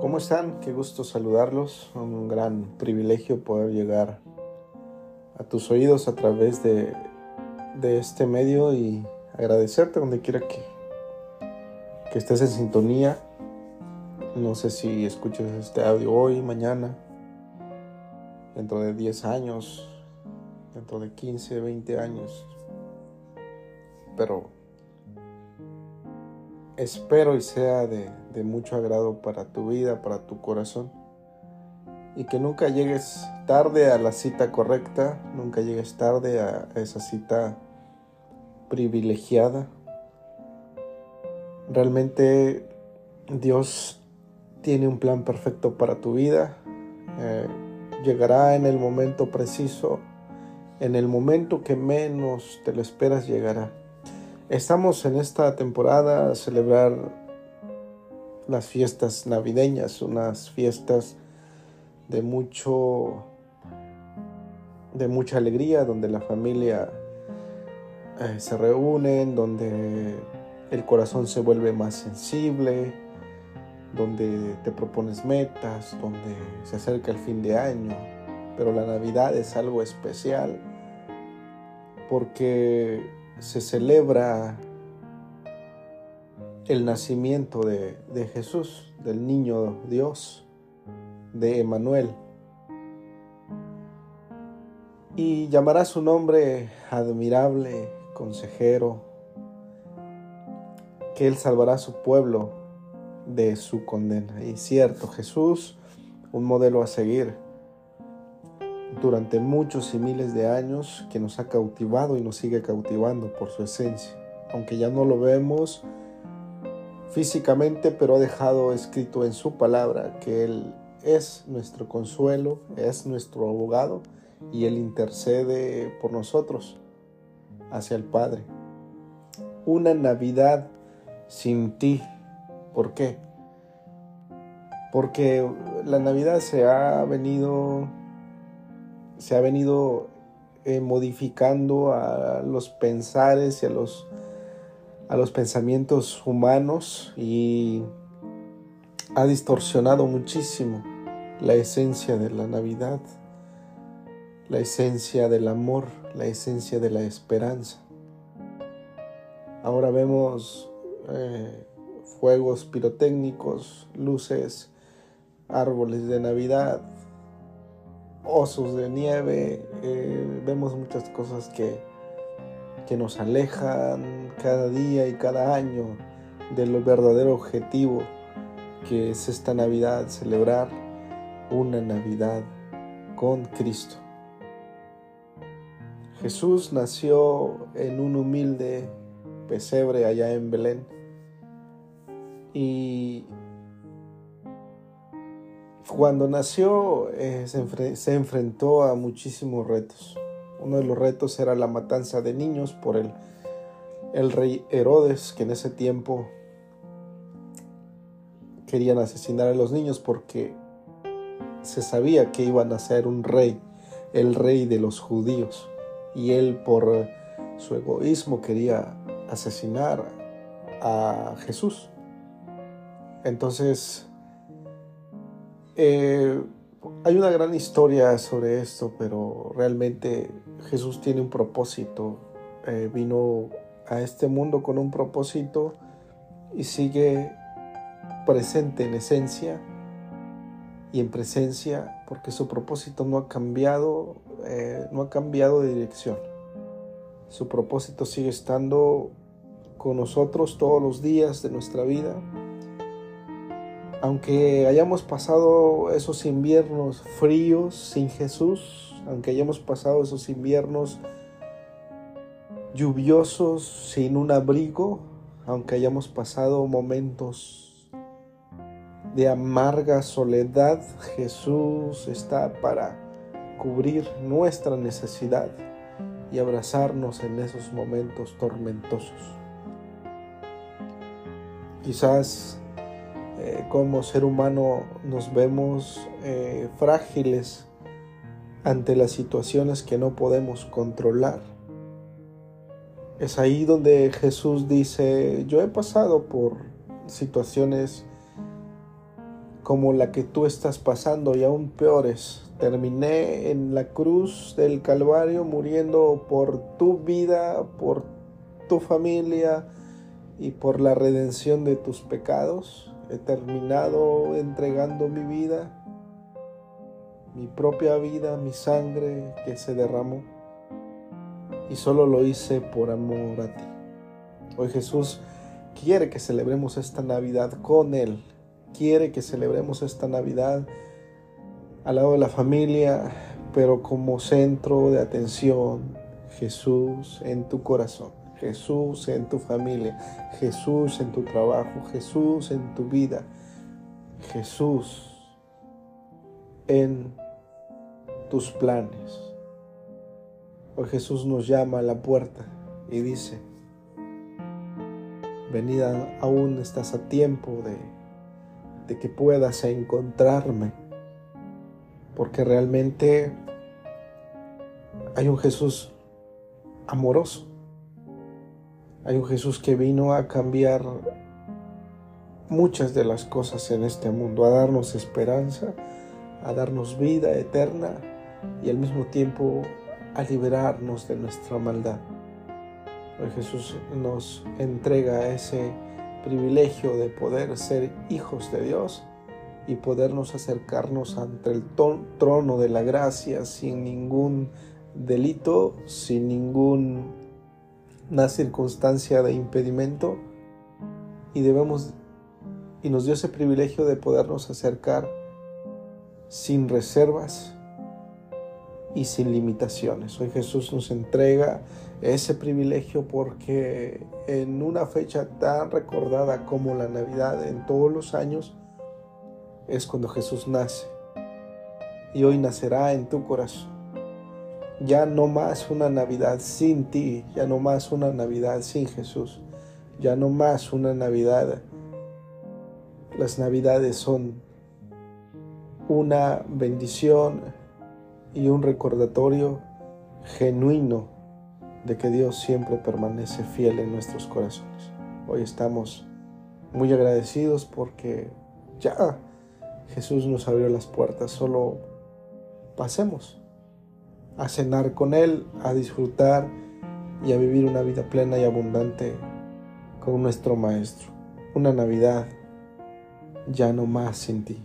¿Cómo están? Qué gusto saludarlos. Un gran privilegio poder llegar a tus oídos a través de, este medio y agradecerte donde quiera que, que estés en sintonía. No sé si escuchas este audio hoy, mañana, dentro de 10 años, dentro de 15, 20 años. Pero espero y sea de, mucho agrado para tu vida, para tu corazón. Y que nunca llegues tarde a la cita correcta, nunca llegues tarde a esa cita privilegiada. Realmente Dios tiene un plan perfecto para tu vida. Eh, llegará en el momento preciso, en el momento que menos te lo esperas llegará. Estamos en esta temporada a celebrar las fiestas navideñas, unas fiestas de mucho de mucha alegría, donde la familia eh, se reúnen, donde el corazón se vuelve más sensible, donde te propones metas, donde se acerca el fin de año, pero la Navidad es algo especial porque se celebra el nacimiento de, de, Jesús, del niño Dios, de Emanuel. Y llamará su nombre admirable, consejero, que Él salvará a su pueblo de su condena. Y cierto, Jesús, un modelo a seguir durante muchos y miles de años que nos ha cautivado y nos sigue cautivando por su esencia. Aunque ya no lo vemos físicamente, pero ha dejado escrito en su palabra que Él es nuestro consuelo, es nuestro abogado y Él intercede por nosotros hacia el Padre. Una Navidad sin ti. ¿Por qué? Porque la Navidad se ha venido se ha venido eh, modificando a los pensares y a los, a los pensamientos humanos y ha distorsionado muchísimo la esencia de la Navidad, la esencia del amor, la esencia de la esperanza. Ahora vemos eh, fuegos pirotécnicos, luces, árboles de Navidad, osos de nieve, eh, vemos muchas cosas que, que nos alejan cada día y cada año del verdadero objetivo que es esta Navidad, celebrar una Navidad con Cristo. Jesús nació en un humilde pesebre allá en Belén y cuando nació eh, se, se, enfrentó a muchísimos retos. Uno de los retos era la matanza de niños por el, el rey Herodes, que en ese tiempo querían asesinar a los niños porque se sabía que iban a ser un rey, el rey de los judíos. Y él por su egoísmo quería asesinar a Jesús. Entonces eh, hay una gran historia sobre esto, pero realmente Jesús tiene un propósito. Eh, vino a este mundo con un propósito y sigue presente en esencia y en presencia porque su propósito no ha cambiado, eh, no ha cambiado de dirección. Su propósito sigue estando con nosotros todos los días de nuestra vida aunque hayamos pasado esos inviernos fríos sin Jesús, aunque hayamos pasado esos inviernos lluviosos sin un abrigo, aunque hayamos pasado momentos de amarga soledad, Jesús está para cubrir nuestra necesidad y abrazarnos en esos momentos tormentosos. Quizás eh, como ser humano nos vemos eh, frágiles ante las situaciones que no podemos controlar. Es ahí donde Jesús dice, yo he pasado por situaciones como la que tú estás pasando y aún peores. Terminé en la cruz del Calvario muriendo por tu vida, por tu familia y por la redención de tus pecados. He terminado entregando mi vida, mi propia vida, mi sangre que se derramó. Y solo lo hice por amor a ti. Hoy Jesús quiere que celebremos esta Navidad con Él. Quiere que celebremos esta Navidad al lado de la familia, pero como centro de atención, Jesús en tu corazón, Jesús en tu familia, Jesús en tu trabajo, Jesús en tu vida, Jesús en tus planes. Hoy Jesús nos llama a la puerta y dice, venida aún estás a tiempo de, de que puedas encontrarme, porque realmente hay un Jesús amoroso, hay un Jesús que vino a cambiar muchas de las cosas en este mundo, a darnos esperanza, a darnos vida eterna y al mismo tiempo a liberarnos de nuestra maldad. Jesús nos entrega ese privilegio de poder ser hijos de Dios y podernos acercarnos ante el trono de la gracia sin ningún delito, sin ninguna circunstancia de impedimento y debemos y nos dio ese privilegio de podernos acercar sin reservas y sin limitaciones. Hoy Jesús nos entrega ese privilegio porque en una fecha tan recordada como la Navidad en todos los años es cuando Jesús nace y hoy nacerá en tu corazón. Ya no más una Navidad sin ti, ya no más una Navidad sin Jesús, ya no más una Navidad. Las Navidades son una bendición y un recordatorio genuino de que Dios siempre permanece fiel en nuestros corazones. Hoy estamos muy agradecidos porque ya Jesús nos abrió las puertas, solo pasemos a cenar con Él, a disfrutar y a vivir una vida plena y abundante con nuestro Maestro. Una Navidad ya no más sin ti.